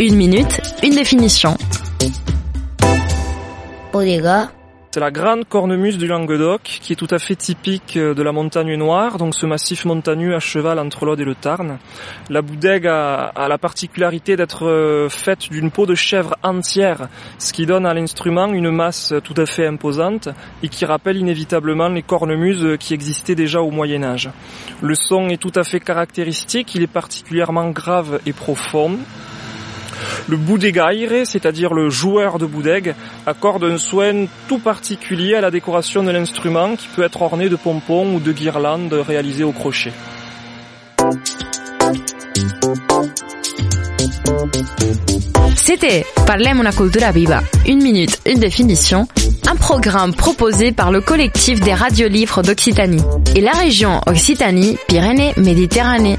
Une minute, une définition. C'est la grande cornemuse du Languedoc qui est tout à fait typique euh, de la montagne noire, donc ce massif montagneux à cheval entre l'Aude et le Tarn. La boudègue a, la particularité d'être euh, faite d'une peau de chèvre entière, ce qui donne à l'instrument une masse tout à fait imposante et qui rappelle inévitablement les cornemuses qui existaient déjà au Moyen Âge. Le son est tout à fait caractéristique, il est particulièrement grave et profond. Le boudégaire, c'est-à-dire le joueur de boudègue, accorde un soin tout particulier à la décoration de l'instrument qui peut être orné de pompons ou de guirlandes réalisées au crochet. C'était Parlem una cultura viva, une minute, une définition, un programme proposé par le collectif des radiolivres d'Occitanie et la région Occitanie-Pyrénées-Méditerranée.